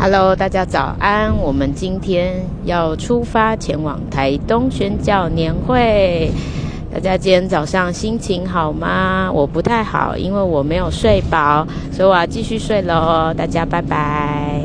Hello，大家早安！我们今天要出发前往台东宣教年会。大家今天早上心情好吗？我不太好，因为我没有睡饱，所以我要继续睡喽。大家拜拜。